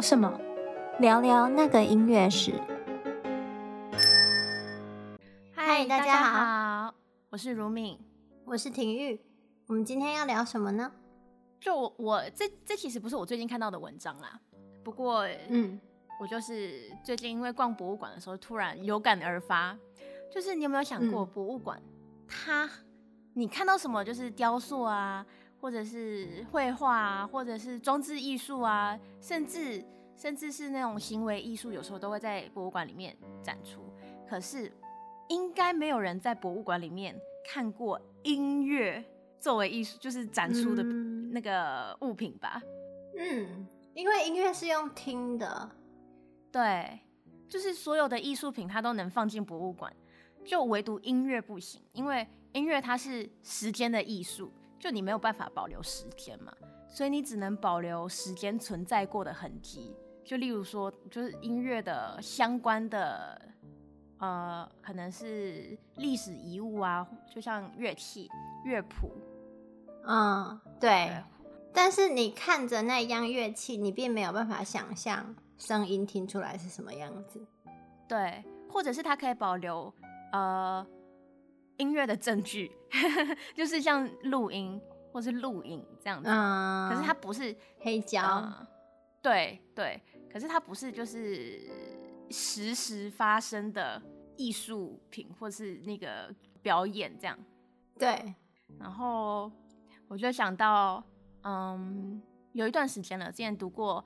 聊什么？聊聊那个音乐史。嗨，大家好，我是如敏，我是婷玉。我们今天要聊什么呢？就我，我这这其实不是我最近看到的文章啦。不过，嗯，我就是最近因为逛博物馆的时候，突然有感而发。就是你有没有想过，博物馆、嗯、它，你看到什么，就是雕塑啊，或者是绘画啊，或者是装置艺术啊，甚至甚至是那种行为艺术，有时候都会在博物馆里面展出。可是，应该没有人在博物馆里面看过音乐。作为艺术，就是展出的那个物品吧。嗯，因为音乐是用听的，对，就是所有的艺术品它都能放进博物馆，就唯独音乐不行，因为音乐它是时间的艺术，就你没有办法保留时间嘛，所以你只能保留时间存在过的痕迹。就例如说，就是音乐的相关的，呃，可能是历史遗物啊，就像乐器、乐谱。嗯，对，对。但是你看着那样乐器，你并没有办法想象声音听出来是什么样子。对，或者是它可以保留呃音乐的证据，就是像录音或是录影这样子。嗯。可是它不是黑胶。呃。对对，可是它不是就是实时发生的艺术品或是那个表演这样。对，然后。我就想到，嗯，有一段时间了，之前读过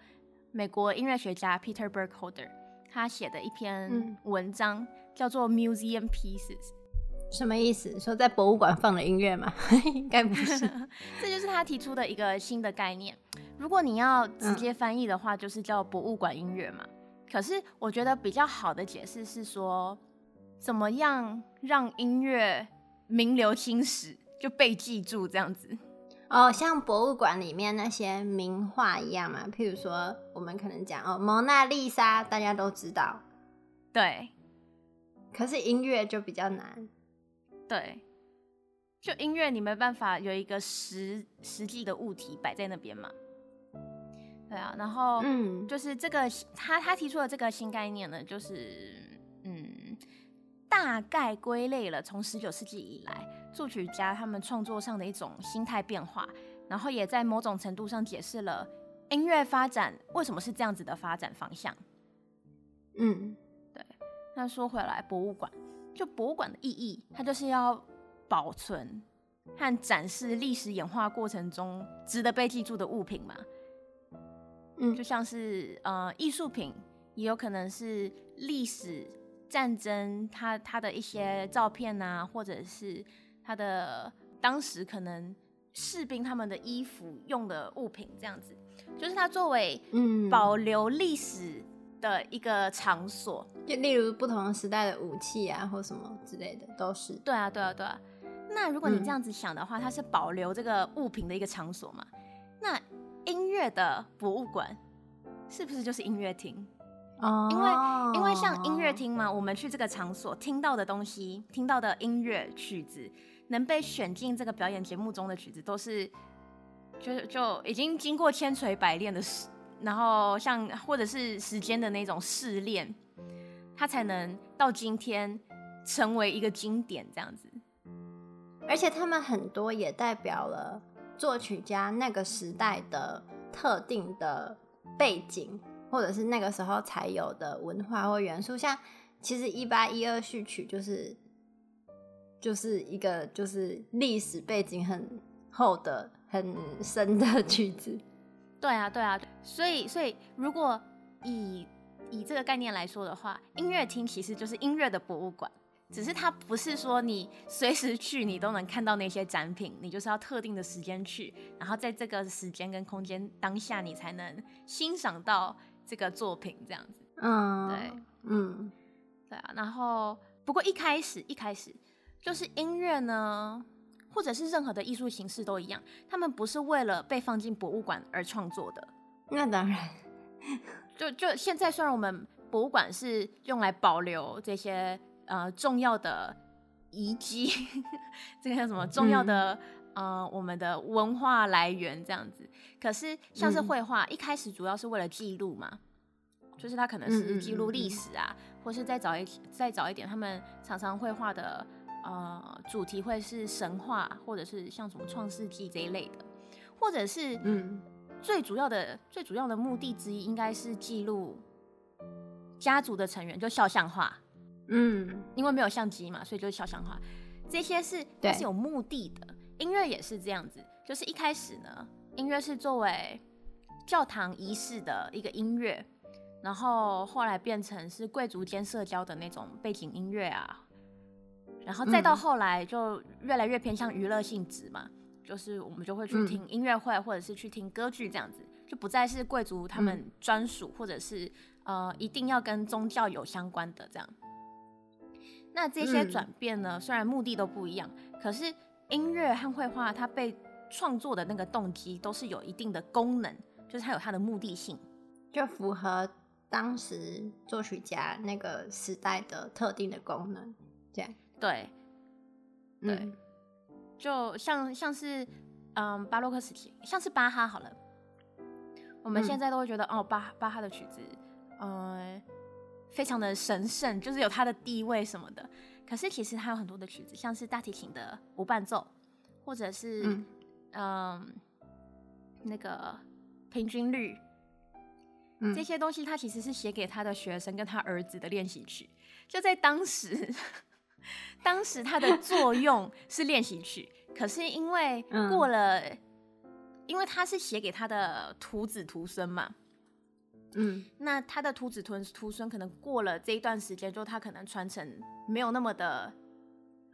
美国音乐学家 Peter Burkholder 他写的一篇文章，嗯、叫做 Museum Pieces。什么意思？说在博物馆放的音乐吗？应该不是。这就是他提出的一个新的概念。如果你要直接翻译的话，就是叫博物馆音乐嘛。嗯、可是我觉得比较好的解释是说，怎么样让音乐名留青史，就被记住这样子。哦，像博物馆里面那些名画一样嘛，譬如说，我们可能讲哦，蒙娜丽莎，大家都知道，对。可是音乐就比较难，对。就音乐，你没办法有一个实实际的物体摆在那边嘛。对啊，然后嗯，就是这个他他提出的这个新概念呢，就是嗯，大概归类了从十九世纪以来。作曲家他们创作上的一种心态变化，然后也在某种程度上解释了音乐发展为什么是这样子的发展方向。嗯，对。那说回来，博物馆就博物馆的意义，它就是要保存和展示历史演化过程中值得被记住的物品嘛。嗯，就像是呃艺术品，也有可能是历史战争它它的一些照片啊，或者是。它的当时可能士兵他们的衣服用的物品这样子，就是它作为嗯保留历史的一个场所，就例如不同时代的武器啊或什么之类的都是。对啊对啊对啊。那如果你这样子想的话，它是保留这个物品的一个场所嘛？那音乐的博物馆是不是就是音乐厅？哦，因为因为像音乐厅嘛，我们去这个场所听到的东西，听到的音乐曲子。能被选进这个表演节目中的曲子，都是就就已经经过千锤百炼的时，然后像或者是时间的那种试炼，它才能到今天成为一个经典这样子。而且他们很多也代表了作曲家那个时代的特定的背景，或者是那个时候才有的文化或元素。像其实一八一二序曲就是。就是一个就是历史背景很厚的很深的曲子，对啊对啊，所以所以如果以以这个概念来说的话，音乐厅其实就是音乐的博物馆，只是它不是说你随时去你都能看到那些展品，你就是要特定的时间去，然后在这个时间跟空间当下你才能欣赏到这个作品这样子。嗯，对，嗯，对啊，然后不过一开始一开始。就是音乐呢，或者是任何的艺术形式都一样，他们不是为了被放进博物馆而创作的。那当然，就就现在，虽然我们博物馆是用来保留这些呃重要的遗迹，这个叫什么重要的呃我们的文化来源这样子。可是像是绘画，嗯、一开始主要是为了记录嘛，就是它可能是记录历史啊，嗯嗯嗯嗯或是再早一再早一点，他们常常绘画的呃主题会是神话，或者是像什么创世纪这一类的，或者是嗯。最主要的最主要的目的之一应该是记录家族的成员，就肖像画，嗯，因为没有相机嘛，所以就是肖像画，这些是它是有目的的，音乐也是这样子，就是一开始呢。音乐是作为教堂仪式的一个音乐，然后后来变成是贵族间社交的那种背景音乐啊，然后再到后来就越来越偏向娱乐性质嘛，就是我们就会去听音乐会或者是去听歌剧这样子，就不再是贵族他们专属或者是呃一定要跟宗教有相关的这样。那这些转变呢，虽然目的都不一样，可是音乐和绘画它被创作的那个动机都是有一定的功能，就是它有它的目的性，就符合当时作曲家那个时代的特定的功能，这样对，对，嗯、就像像是嗯巴洛克时期，像是巴哈好了，我们现在都会觉得、嗯、哦巴巴哈的曲子，嗯，非常的神圣，就是有它的地位什么的。可是其实它有很多的曲子，像是大提琴的无伴奏，或者是、嗯嗯，那个平均律，嗯、这些东西他其实是写给他的学生跟他儿子的练习曲。就在当时，当时它的作用是练习曲，可是因为过了，嗯、因为他是写给他的徒子徒孙嘛，嗯，那他的徒子徒徒孙可能过了这一段时间，就他可能传承没有那么的。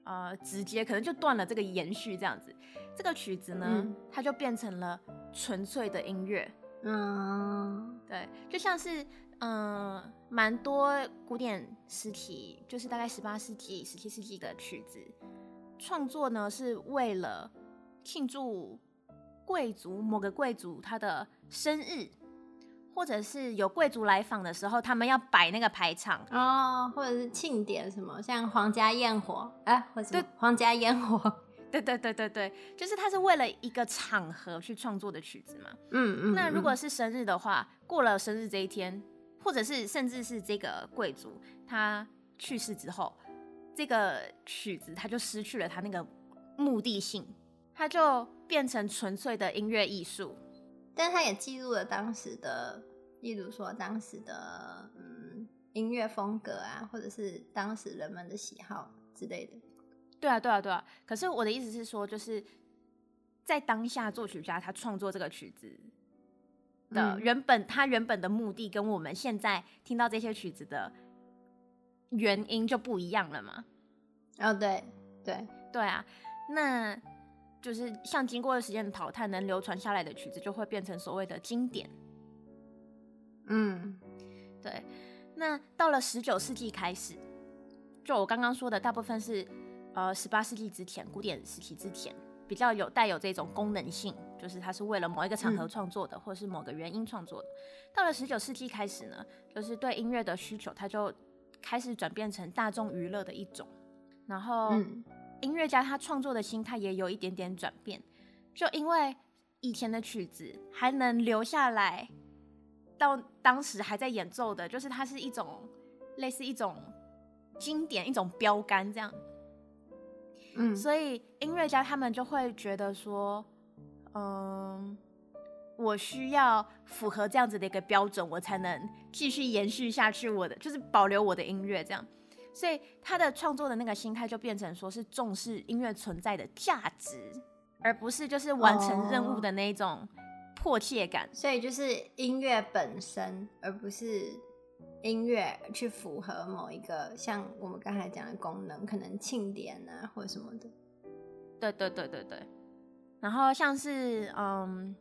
呃，直接可能就断了这个延续，这样子，这个曲子呢，嗯、它就变成了纯粹的音乐。嗯，对，就像是嗯，蛮、呃、多古典时期，就是大概十八世纪、十七世纪的曲子，创作呢是为了庆祝贵族某个贵族他的生日。或者是有贵族来访的时候，他们要摆那个排场哦，或者是庆典什么，像皇家焰火，哎、啊，或者对，皇家烟火，对对对对对，就是他是为了一个场合去创作的曲子嘛。嗯嗯。那如果是生日的话，过了生日这一天，或者是甚至是这个贵族他去世之后，这个曲子他就失去了他那个目的性，他就变成纯粹的音乐艺术。但他也记录了当时的，例如说当时的嗯音乐风格啊，或者是当时人们的喜好之类的。对啊，对啊，对啊。可是我的意思是说，就是在当下作曲家他创作这个曲子的原本，嗯、他原本的目的跟我们现在听到这些曲子的原因就不一样了嘛？哦，对，对，对啊，那。就是像经过了时间的淘汰，能流传下来的曲子就会变成所谓的经典。嗯，对。那到了十九世纪开始，就我刚刚说的，大部分是呃十八世纪之前，古典时期之前，比较有带有这种功能性，就是它是为了某一个场合创作的，嗯、或是某个原因创作的。到了十九世纪开始呢，就是对音乐的需求，它就开始转变成大众娱乐的一种，然后。嗯音乐家他创作的心态也有一点点转变，就因为以前的曲子还能留下来，到当时还在演奏的，就是它是一种类似一种经典、一种标杆这样。嗯，所以音乐家他们就会觉得说，嗯，我需要符合这样子的一个标准，我才能继续延续下去我的，就是保留我的音乐这样。所以他的创作的那个心态就变成说是重视音乐存在的价值，而不是就是完成任务的那种迫切感。Oh, 所以就是音乐本身，而不是音乐去符合某一个像我们刚才讲的功能，可能庆典啊或者什么的。对对对对对。然后像是嗯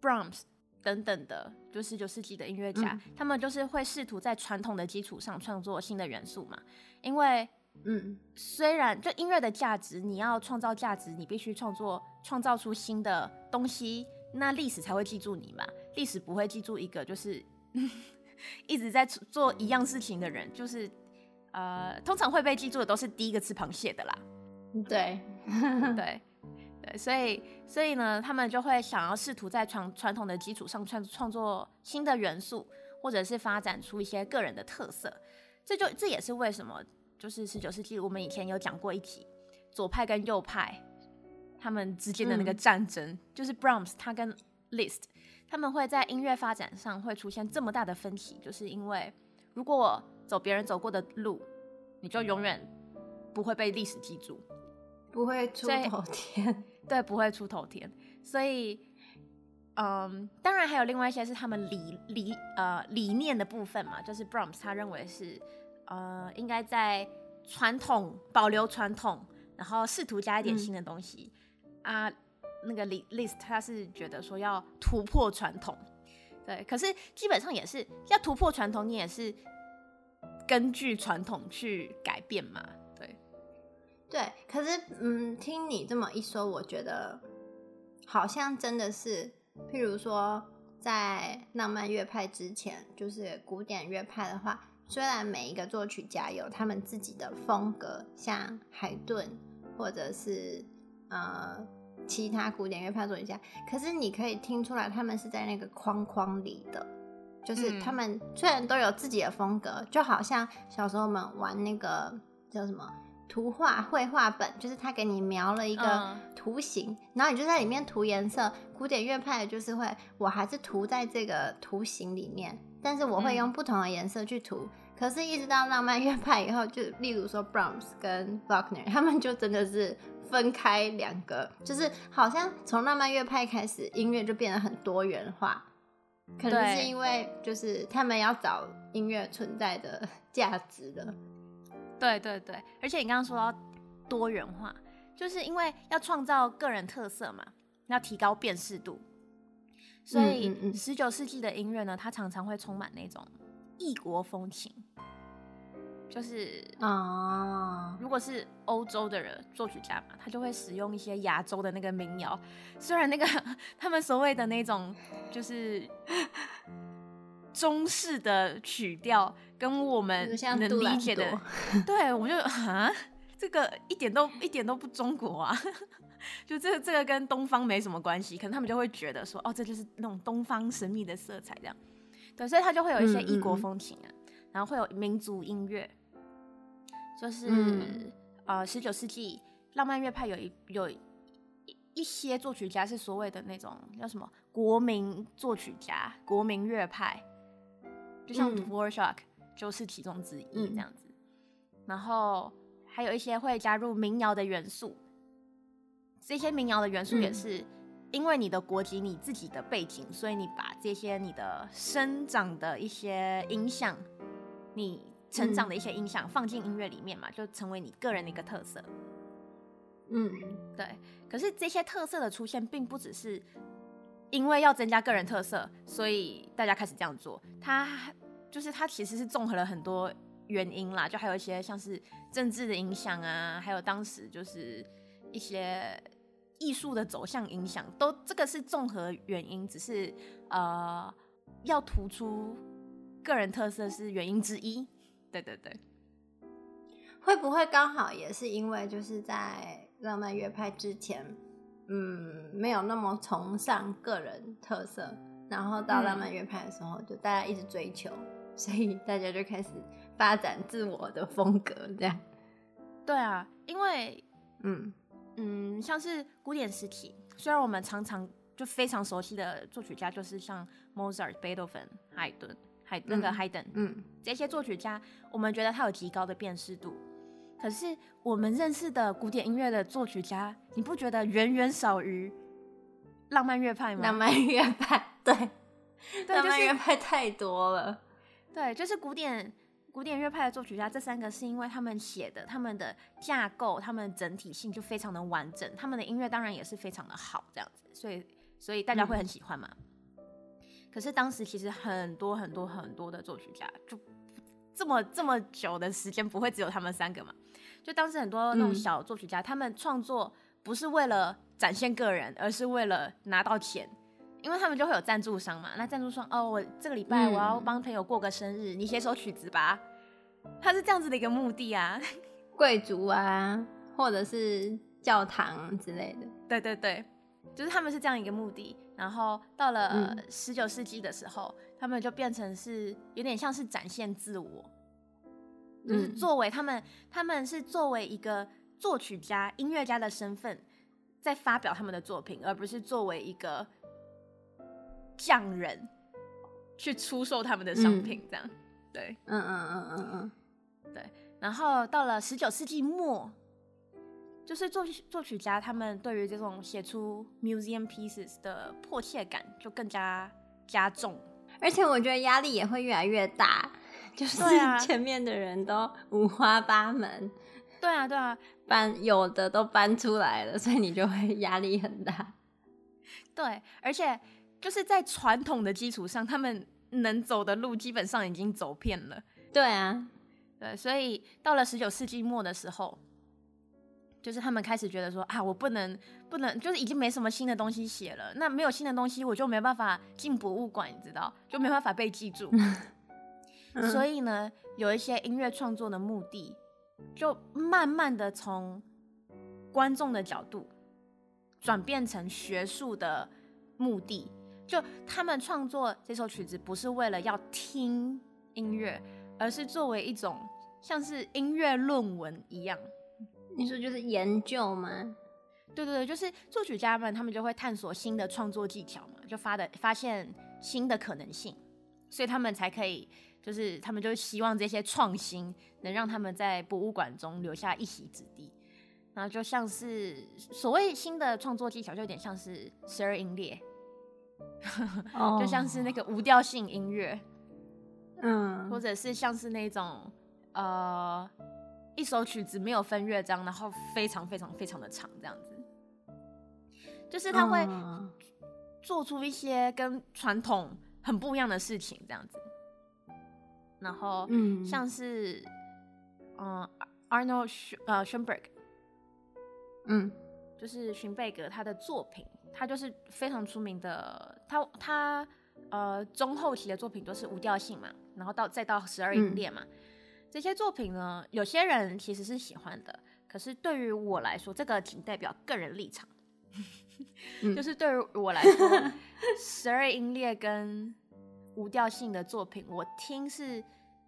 ，Brahms。等等的，就十九世纪的音乐家，嗯、他们就是会试图在传统的基础上创作新的元素嘛。因为，嗯，虽然就音乐的价值，你要创造价值，你必须创作创造出新的东西，那历史才会记住你嘛。历史不会记住一个就是一直在做一样事情的人，就是呃，通常会被记住的都是第一个吃螃蟹的啦。对，对。对，所以所以呢，他们就会想要试图在传传统的基础上创创作新的元素，或者是发展出一些个人的特色。这就这也是为什么，就是十九世纪我们以前有讲过一集左派跟右派他们之间的那个战争，嗯、就是 Brahms 他跟 Liszt 他们会在音乐发展上会出现这么大的分歧，就是因为如果我走别人走过的路，你就永远不会被历史记住，不会出头天。对，不会出头天。所以，嗯，当然还有另外一些是他们理理呃理念的部分嘛，就是 Brahms 他认为是呃应该在传统保留传统，然后试图加一点新的东西、嗯、啊。那个 list 他是觉得说要突破传统，对，可是基本上也是要突破传统，你也是根据传统去改变嘛。对对，可是嗯，听你这么一说，我觉得好像真的是，譬如说在浪漫乐派之前，就是古典乐派的话，虽然每一个作曲家有他们自己的风格，像海顿或者是呃其他古典乐派作曲家，可是你可以听出来，他们是在那个框框里的，就是他们虽然都有自己的风格，就好像小时候我们玩那个叫什么？图画绘画本，就是他给你描了一个图形，嗯、然后你就在里面涂颜色。古典乐派的就是会，我还是涂在这个图形里面，但是我会用不同的颜色去涂。嗯、可是，一直到浪漫乐派以后，就例如说 Brahms 跟 Wagner，他们就真的是分开两个，就是好像从浪漫乐派开始，音乐就变得很多元化，可能是因为就是他们要找音乐存在的价值的。对对对，而且你刚刚说到多元化，就是因为要创造个人特色嘛，要提高辨识度，所以十九世纪的音乐呢，它常常会充满那种异国风情，就是啊，如果是欧洲的人作曲家嘛，他就会使用一些亚洲的那个民谣，虽然那个 他们所谓的那种就是。中式的曲调跟我们能理解的，对，我就啊，这个一点都一点都不中国啊，就这个这个跟东方没什么关系，可能他们就会觉得说，哦，这就是那种东方神秘的色彩这样，对，所以他就会有一些异国风情啊，嗯嗯，然后会有民族音乐，就是、嗯、呃，十九世纪浪漫乐派有一有一一些作曲家是所谓的那种叫什么国民作曲家、国民乐派。就像 Dvorak 就是其中之一这样子，嗯、然后还有一些会加入民谣的元素。这些民谣的元素也是因为你的国籍、你自己的背景，所以你把这些你的生长的一些影响，你成长的一些影响放进音乐里面嘛，就成为你个人的一个特色。嗯，对。可是这些特色的出现，并不只是。因为要增加个人特色，所以大家开始这样做。它就是它其实是综合了很多原因啦，就还有一些像是政治的影响啊，还有当时就是一些艺术的走向影响，都这个是综合原因，只是呃要突出个人特色是原因之一。对对对，会不会刚好也是因为就是在浪漫乐派之前？嗯，没有那么崇尚个人特色，然后到浪漫乐派的时候，就大家一直追求，所以大家就开始发展自我的风格，这样。对啊，因为嗯嗯，像是古典时期，虽然我们常常就非常熟悉的作曲家，就是像 Mozart、贝多芬、海顿、海那个海顿，嗯，这些作曲家，我们觉得他有极高的辨识度。可是我们认识的古典音乐的作曲家，你不觉得远远少于浪漫乐派吗？浪漫乐派，对，浪漫乐派太多了。对，就是古典古典乐派的作曲家，这三个是因为他们写的，他们的架构，他们整体性就非常的完整，他们的音乐当然也是非常的好，这样子，所以所以大家会很喜欢嘛。嗯、可是当时其实很多很多很多的作曲家，就这么这么久的时间，不会只有他们三个嘛？就当时很多那种小作曲家，嗯、他们创作不是为了展现个人，而是为了拿到钱，因为他们就会有赞助商嘛。那赞助商哦，我这个礼拜我要帮朋友过个生日，嗯、你写首曲子吧。他是这样子的一个目的啊，贵族啊，或者是教堂之类的。对对对，就是他们是这样一个目的。然后到了十九世纪的时候，嗯、他们就变成是有点像是展现自我，就是作为他们，嗯、他们是作为一个作曲家、音乐家的身份，在发表他们的作品，而不是作为一个匠人去出售他们的商品。这样，嗯、对，嗯嗯嗯嗯嗯，对。然后到了十九世纪末。就是作作曲家，他们对于这种写出 museum pieces 的迫切感就更加加重，而且我觉得压力也会越来越大，就是前面的人都五花八门，对啊对啊，搬有的都搬出来了，所以你就会压力很大。对，而且就是在传统的基础上，他们能走的路基本上已经走遍了。对啊，对，所以到了十九世纪末的时候。就是他们开始觉得说啊，我不能不能，就是已经没什么新的东西写了。那没有新的东西，我就没办法进博物馆，你知道，就没办法被记住。所以呢，有一些音乐创作的目的，就慢慢的从观众的角度转变成学术的目的。就他们创作这首曲子，不是为了要听音乐，而是作为一种像是音乐论文一样。你说就是研究吗？对对对，就是作曲家们，他们就会探索新的创作技巧嘛，就发的发现新的可能性，所以他们才可以，就是他们就希望这些创新能让他们在博物馆中留下一席之地。然后就像是所谓新的创作技巧，就有点像是十二音列，就像是那个无调性音乐，嗯，或者是像是那种呃。一首曲子没有分乐章，然后非常非常非常的长，这样子，就是他会做出一些跟传统很不一样的事情，这样子。然后，嗯，像是，嗯，Arnold 呃 Schoenberg，嗯，就是荀贝格他的作品，他就是非常出名的，他他呃中后期的作品都是无调性嘛，然后到再到十二音列嘛。嗯这些作品呢，有些人其实是喜欢的，可是对于我来说，这个仅代表个人立场。嗯、就是对于我来说，十二音列跟无调性的作品，我听是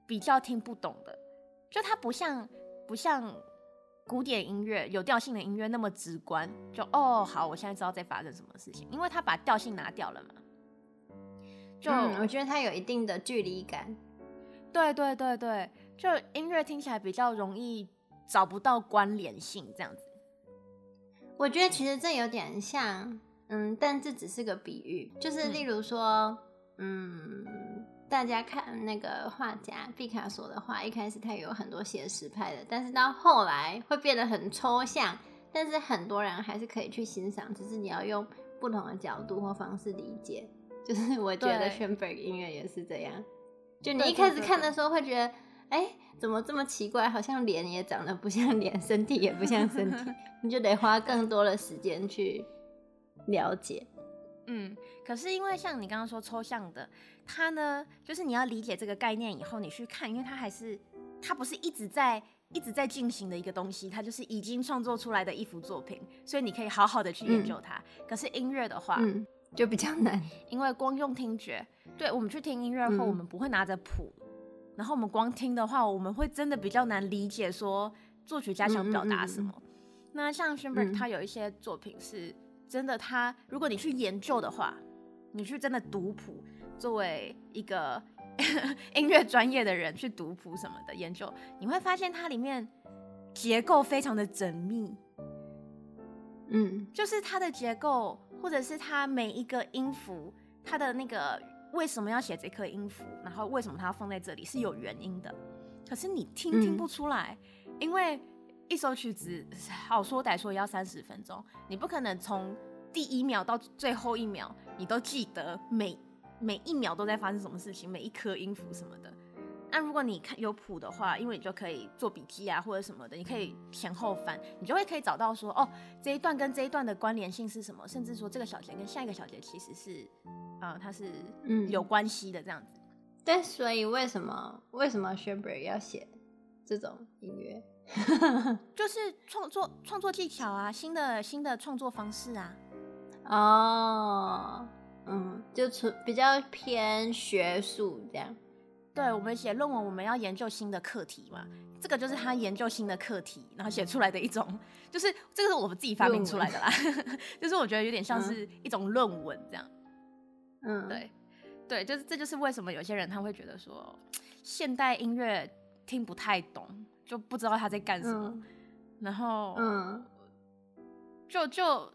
比较听不懂的。就它不像不像古典音乐有调性的音乐那么直观。就哦，好，我现在知道在发生什么事情，因为它把调性拿掉了嘛。就、嗯、我觉得它有一定的距离感。对对对对。就音乐听起来比较容易找不到关联性，这样子。我觉得其实这有点像，嗯，但这只是个比喻，就是例如说，嗯，嗯，大家看那个画家毕卡索的画，一开始他有很多写实派的，但是到后来会变得很抽象，但是很多人还是可以去欣赏，只是你要用不同的角度或方式理解。就是我觉得 Schoenberg 音乐也是这样，就你一开始看的时候会觉得。哎、欸，怎么这么奇怪？好像脸也长得不像脸，身体也不像身体，你就得花更多的时间去了解。嗯，可是因为像你刚刚说抽象的，它呢，就是你要理解这个概念以后，你去看，因为它还是它不是一直在一直在进行的一个东西，它就是已经创作出来的一幅作品，所以你可以好好的去研究它。嗯、可是音乐的话，嗯，就比较难，因为光用听觉，对，我们去听音乐后，我们不会拿着谱。然后我们光听的话，我们会真的比较难理解说作曲家想表达什么。嗯嗯嗯、那像 Schoenberg 他有一些作品是真的他，他如果你去研究的话，你去真的读谱，作为一个 音乐专业的人去读谱什么的研究，你会发现它里面结构非常的缜密。嗯，就是它的结构，或者是它每一个音符，它的那个。为什么要写这颗音符？然后为什么它要放在这里？是有原因的。可是你听听不出来，嗯、因为一首曲子好说歹说也要三十分钟，你不可能从第一秒到最后一秒，你都记得每每一秒都在发生什么事情，每一颗音符什么的。那如果你看有谱的话，因为你就可以做笔记啊或者什么的，你可以前后翻，你就会可以找到说哦，这一段跟这一段的关联性是什么，甚至说这个小节跟下一个小节其实是。啊、呃，它是嗯有关系的这样子，但所以为什么为什么 Schoenberg 要写这种音乐？就是创作创作技巧啊，新的新的创作方式啊。哦，嗯，就比较偏学术这样。对，我们写论文，我们要研究新的课题嘛，这个就是他研究新的课题，然后写出来的一种，就是这个是我们自己发明出来的啦，就是我觉得有点像是一种论文这样。嗯，对，对，就是这就是为什么有些人他会觉得说现代音乐听不太懂，就不知道他在干什么，嗯、然后嗯，就就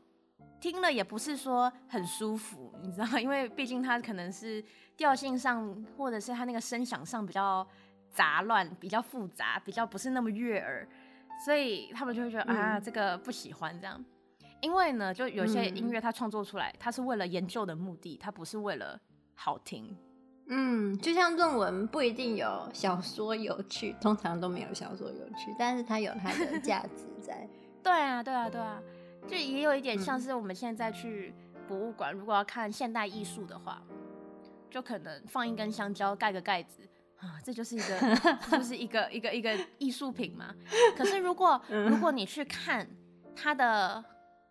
听了也不是说很舒服，你知道，因为毕竟他可能是。调性上，或者是他那个声响上比较杂乱，比较复杂，比较不是那么悦耳，所以他们就会觉得、嗯、啊，这个不喜欢这样。因为呢，就有些音乐它创作出来，它是为了研究的目的，它不是为了好听。嗯，就像论文不一定有小说有趣，通常都没有小说有趣，但是它有它的 价值在。对啊，对啊，对啊，就也有一点像是我们现在去博物馆，如果要看现代艺术的话。就可能放一根香蕉盖个盖子啊，这就是一个，就是一个一个一个艺术品嘛。可是如果如果你去看它的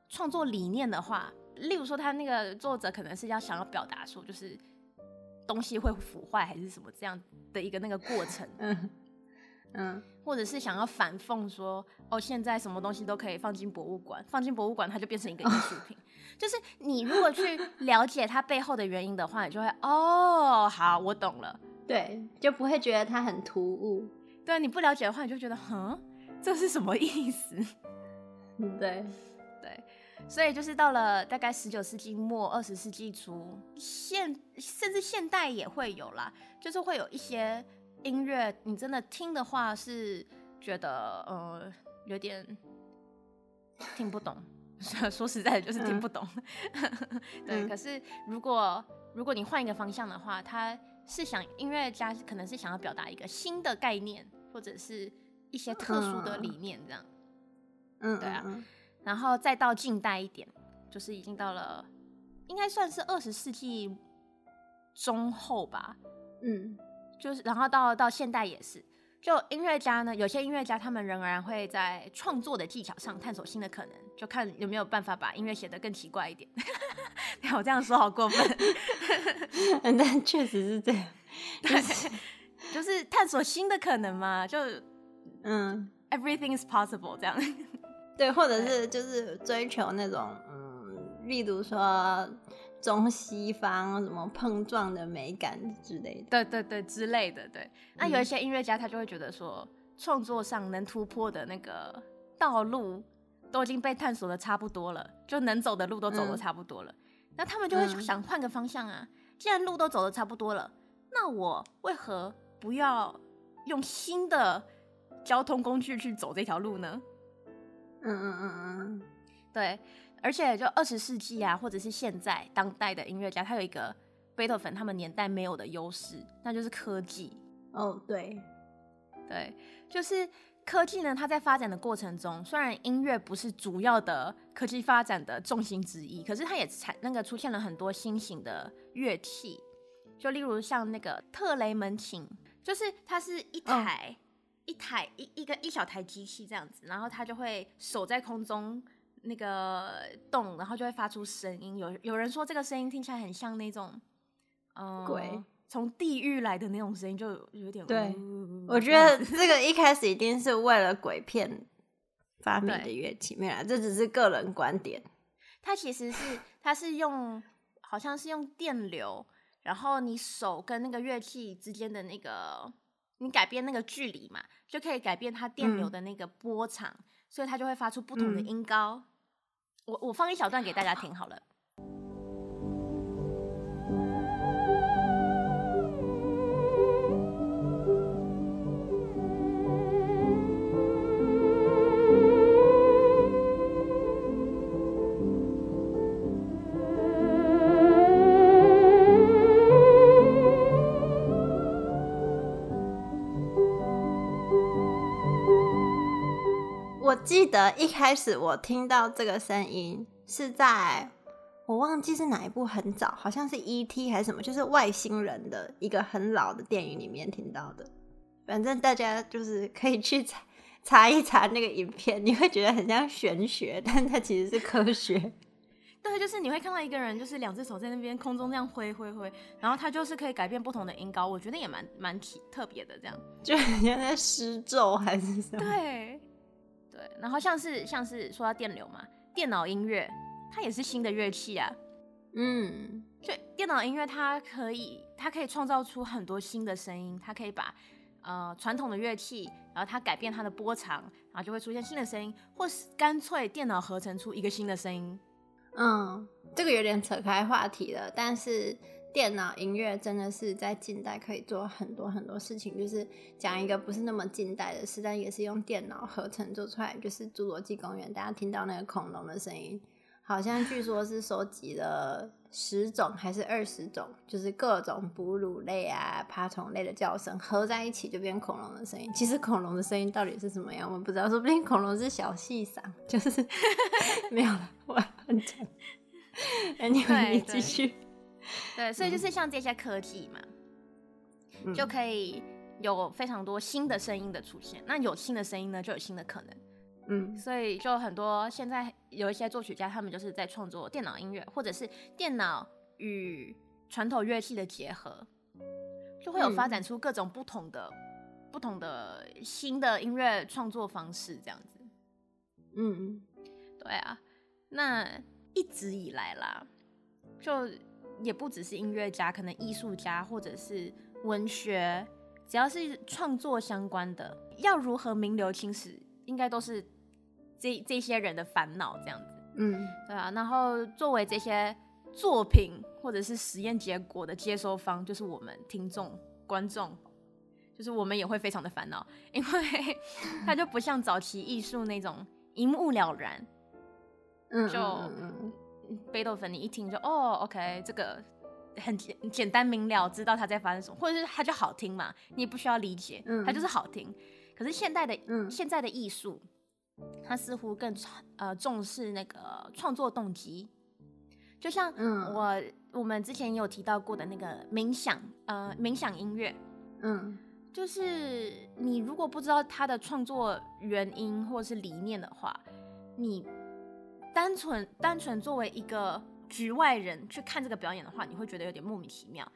创作理念的话，例如说他那个作者可能是要想要表达说，就是东西会腐坏还是什么这样的一个那个过程，嗯嗯，或者是想要反讽说，哦，现在什么东西都可以放进博物馆，放进博物馆它就变成一个艺术品。就是你如果去了解它背后的原因的话，你就会哦，好，我懂了，对，就不会觉得它很突兀。对，你不了解的话，你就觉得，哼，这是什么意思？对，对，所以就是到了大概十九世纪末二十世纪初，现甚至现代也会有啦，就是会有一些音乐，你真的听的话是觉得呃有点听不懂。说实在的，就是听不懂。嗯、对，嗯、可是如果如果你换一个方向的话，他是想音乐家可能是想要表达一个新的概念，或者是一些特殊的理念，这样。嗯，对啊。然后再到近代一点，就是已经到了应该算是二十世纪中后吧。嗯，就是然后到到现代也是。就音乐家呢，有些音乐家他们仍然会在创作的技巧上探索新的可能，就看有没有办法把音乐写得更奇怪一点。我这样说好过分，但确实是这样，就是就是探索新的可能嘛，就嗯，everything is possible 这样，对，或者是就是追求那种嗯，例如说。中西方什么碰撞的美感之类的，对对对之类的，对。那有一些音乐家他就会觉得说，创作上能突破的那个道路都已经被探索的差不多了，就能走的路都走的差不多了。嗯、那他们就会想换个方向啊，既然路都走的差不多了，那我为何不要用新的交通工具去走这条路呢？嗯嗯嗯嗯，对。而且，就二十世纪啊，或者是现在当代的音乐家，他有一个贝多芬他们年代没有的优势，那就是科技。哦，对，对，就是科技呢，它在发展的过程中，虽然音乐不是主要的科技发展的重心之一，可是它也产那个出现了很多新型的乐器，就例如像那个特雷门琴，就是它是一台、哦、一台一一个一小台机器这样子，然后它就会手在空中。那个动，然后就会发出声音。有有人说这个声音听起来很像那种，嗯、呃，鬼从地狱来的那种声音，就有点。对，我觉得这个一开始一定是为了鬼片发明的乐器，对没有啦，这只是个人观点。它其实是，它是用，好像是用电流，然后你手跟那个乐器之间的那个，你改变那个距离嘛，就可以改变它电流的那个波长。嗯所以它就会发出不同的音高。嗯、我我放一小段给大家听好了。记得一开始我听到这个声音是在我忘记是哪一部很早，好像是 E.T. 还是什么，就是外星人的一个很老的电影里面听到的。反正大家就是可以去查查一查那个影片，你会觉得很像玄学，但它其实是科学。对，就是你会看到一个人，就是两只手在那边空中这样挥挥挥，然后他就是可以改变不同的音高，我觉得也蛮蛮特别的，这样就很像在施咒还是什么？对对，然后像是像是说到电流嘛，电脑音乐它也是新的乐器啊，嗯，就电脑音乐它可以它可以创造出很多新的声音，它可以把呃传统的乐器，然后它改变它的波长，然后就会出现新的声音，或是干脆电脑合成出一个新的声音。嗯，这个有点扯开话题了，但是电脑音乐真的是在近代可以做很多很多事情，就是讲一个不是那么近代的事，但也是用电脑合成做出来，就是《侏罗纪公园》，大家听到那个恐龙的声音，好像据说是收集了十种还是二十种，就是各种哺乳类啊、爬虫类的叫声合在一起就变恐龙的声音。其实恐龙的声音到底是什么样，我们不知道，说不定恐龙是小细嗓，就是 没有了。我很讲，哎，你你继续。对，所以就是像这些科技嘛，嗯、就可以有非常多新的声音的出现。那有新的声音呢，就有新的可能。嗯，所以就很多现在有一些作曲家，他们就是在创作电脑音乐，或者是电脑与传统乐器的结合，就会有发展出各种不同的、嗯、不同的新的音乐创作方式，这样子。嗯，对啊，那一直以来啦，就也不只是音乐家，可能艺术家或者是文学，只要是创作相关的，要如何名留青史，应该都是。这这些人的烦恼这样子，嗯，对啊。然后作为这些作品或者是实验结果的接收方，就是我们听众观众，就是我们也会非常的烦恼，因为 它就不像早期艺术那种一目了然，嗯，就贝多芬你一听就哦，OK，这个很简简单明了，知道他在发生什么，或者是它就好听嘛，你也不需要理解，嗯，它就是好听。可是现代的，嗯，现在的艺术。他似乎更呃重视那个创作动机，就像我、嗯、我们之前也有提到过的那个冥想呃冥想音乐，嗯，就是你如果不知道他的创作原因或是理念的话，你单纯单纯作为一个局外人去看这个表演的话，你会觉得有点莫名其妙。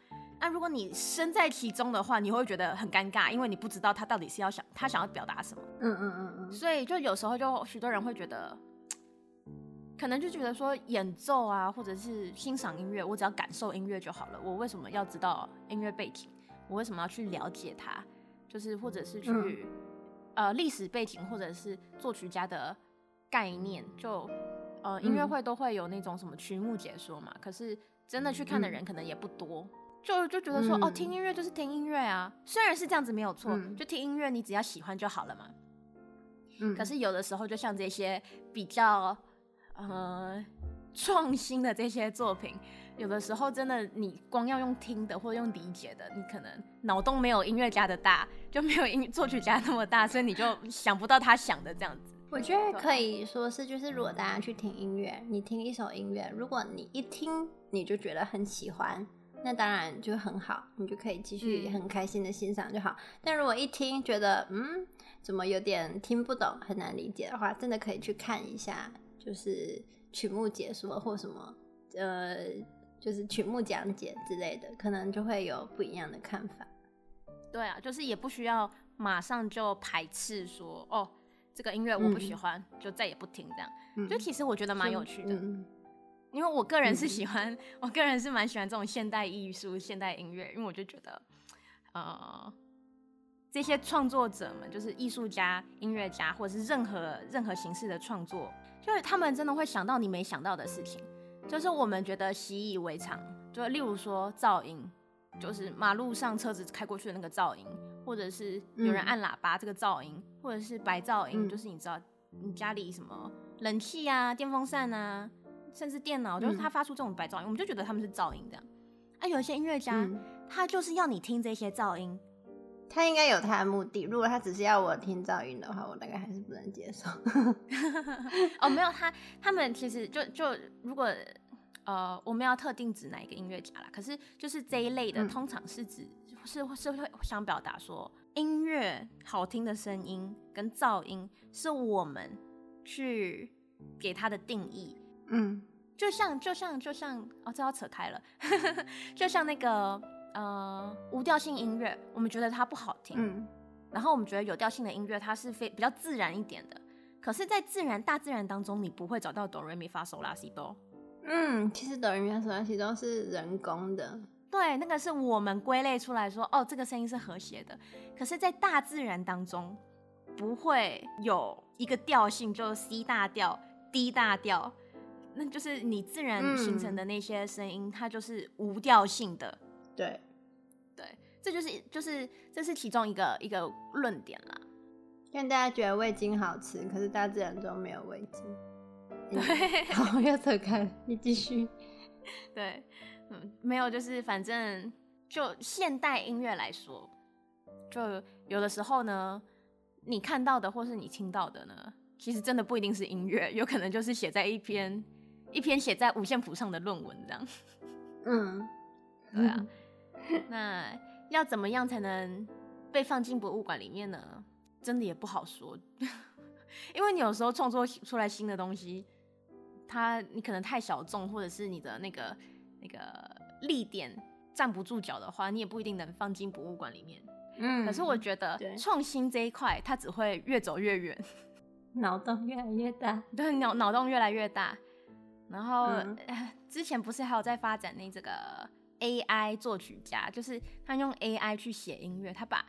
那如果你身在其中的话，你会觉得很尴尬，因为你不知道他到底是要想他想要表达什么。嗯嗯嗯嗯。所以就有时候就许多人会觉得，可能就觉得说演奏啊，或者是欣赏音乐，我只要感受音乐就好了。我为什么要知道音乐背景？我为什么要去了解它？就是或者是去、嗯、呃历史背景，或者是作曲家的概念。就呃音乐会都会有那种什么曲目解说嘛，可是真的去看的人可能也不多。就就觉得说、嗯、哦，听音乐就是听音乐啊，虽然是这样子没有错，嗯、就听音乐你只要喜欢就好了嘛。嗯，可是有的时候就像这些比较呃创新的这些作品，有的时候真的你光要用听的或者用理解的，你可能脑洞没有音乐家的大，就没有音作曲家那么大，所以你就想不到他想的这样子。我觉得可以说是，就是如果大家去听音乐，你听一首音乐，如果你一听你就觉得很喜欢。那当然就很好，你就可以继续很开心的欣赏就好。嗯、但如果一听觉得嗯，怎么有点听不懂，很难理解的话，真的可以去看一下，就是曲目解说或什么，呃，就是曲目讲解之类的，可能就会有不一样的看法。对啊，就是也不需要马上就排斥说哦，这个音乐我不喜欢，嗯、就再也不听这样。嗯、就其实我觉得蛮有趣的。因为我个人是喜欢，嗯、我个人是蛮喜欢这种现代艺术、现代音乐，因为我就觉得，呃，这些创作者们，就是艺术家、音乐家，或者是任何任何形式的创作，就是他们真的会想到你没想到的事情，就是我们觉得习以为常，就例如说噪音，就是马路上车子开过去的那个噪音，或者是有人按喇叭这个噪音，嗯、或者是白噪音，就是你知道你家里什么冷气啊、电风扇啊。甚至电脑，就是它发出这种白噪音，嗯、我们就觉得他们是噪音这样。啊，有一些音乐家，嗯、他就是要你听这些噪音，他应该有他的目的。如果他只是要我听噪音的话，我大概还是不能接受。哦，没有，他他们其实就就如果呃，我们要特定指哪一个音乐家啦，可是就是这一类的，嗯、通常是指是是会想表达说，音乐好听的声音跟噪音是我们去给它的定义。嗯，就像就像就像哦，这要扯开了，就像那个呃无调性音乐，我们觉得它不好听。嗯，然后我们觉得有调性的音乐，它是非比较自然一点的。可是，在自然大自然当中，你不会找到哆瑞咪发嗦拉西哆。嗯，其实哆瑞咪发嗦拉西哆是人工的。对，那个是我们归类出来说，哦，这个声音是和谐的。可是，在大自然当中，不会有一个调性，就 C 大调、D 大调，那就是你自然形成的那些声音，嗯、它就是无调性的。对，对，这就是就是这是其中一个一个论点啦。让大家觉得味精好吃，可是大自然中没有味精。对，嗯、好，要扯开，你继续。对，嗯，没有，就是反正就现代音乐来说，就有的时候呢，你看到的或是你听到的呢，其实真的不一定是音乐，有可能就是写在一篇一篇写在五线谱上的论文这样。嗯，对啊。那要怎么样才能被放进博物馆里面呢？真的也不好说，因为你有时候创作出来新的东西，它你可能太小众，或者是你的那个那个立点站不住脚的话，你也不一定能放进博物馆里面。嗯，可是我觉得创新这一块，它只会越走越远，脑洞越来越大，对，脑脑洞越来越大。然后、嗯呃、之前不是还有在发展那这个 AI 作曲家，就是他用 AI 去写音乐，他把。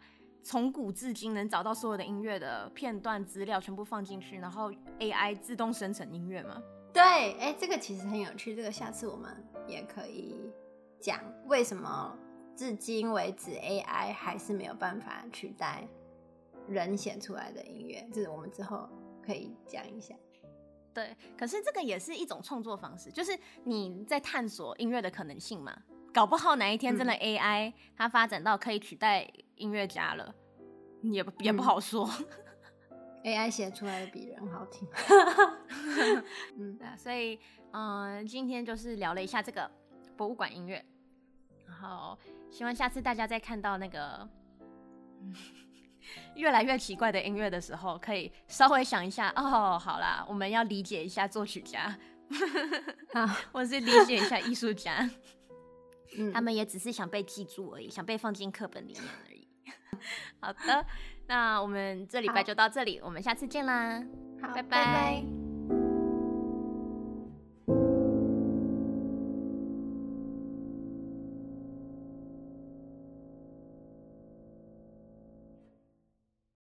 从古至今能找到所有的音乐的片段资料全部放进去，然后 AI 自动生成音乐吗？对，哎、欸，这个其实很有趣，这个下次我们也可以讲为什么至今为止 AI 还是没有办法取代人写出来的音乐，这是我们之后可以讲一下。对，可是这个也是一种创作方式，就是你在探索音乐的可能性嘛。搞不好哪一天真的 AI 它发展到可以取代音乐家了，也也不好说。嗯、AI 写出来的比人好听。嗯，对啊，所以嗯、呃，今天就是聊了一下这个博物馆音乐，然后希望下次大家再看到那个 越来越奇怪的音乐的时候，可以稍微想一下哦，好啦，我们要理解一下作曲家，好，或是理解一下艺术家。嗯、他们也只是想被记住而已，想被放进课本里面而已。好的，那我们这礼拜就到这里，我们下次见啦，好，拜拜。拜拜。